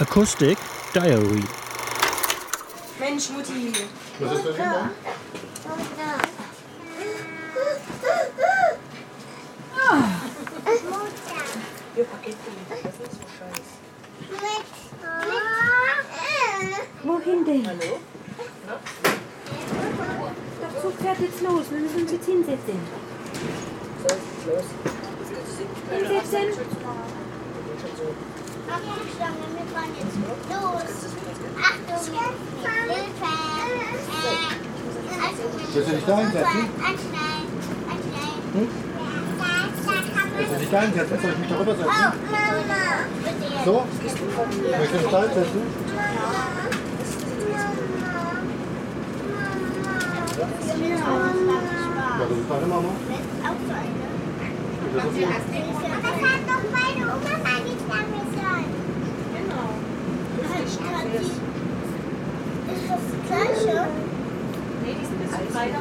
Acoustic Diary. Mensch, Mutti. Was ist denn scheiße. Wohin denn? Hallo? Der Zug fährt jetzt los. Wir müssen uns jetzt hinsetzen. So, los. Hinsetzen. Willst du dich da hinsetzen? Willst du dich da hinsetzen? Soll ich mich darüber setzen? So? Möchtest du dich da hinsetzen? Ja, das ist deine Mama. Das ist so. Alex,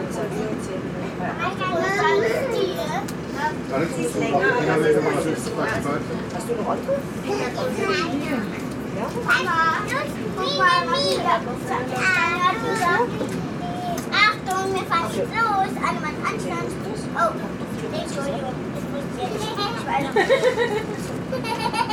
du musst zu weit. Hast du noch Auto? Achtung, wir fahren jetzt los. Alle mal Anstand. Oh, Entschuldigung. Das wusste ich jetzt nicht.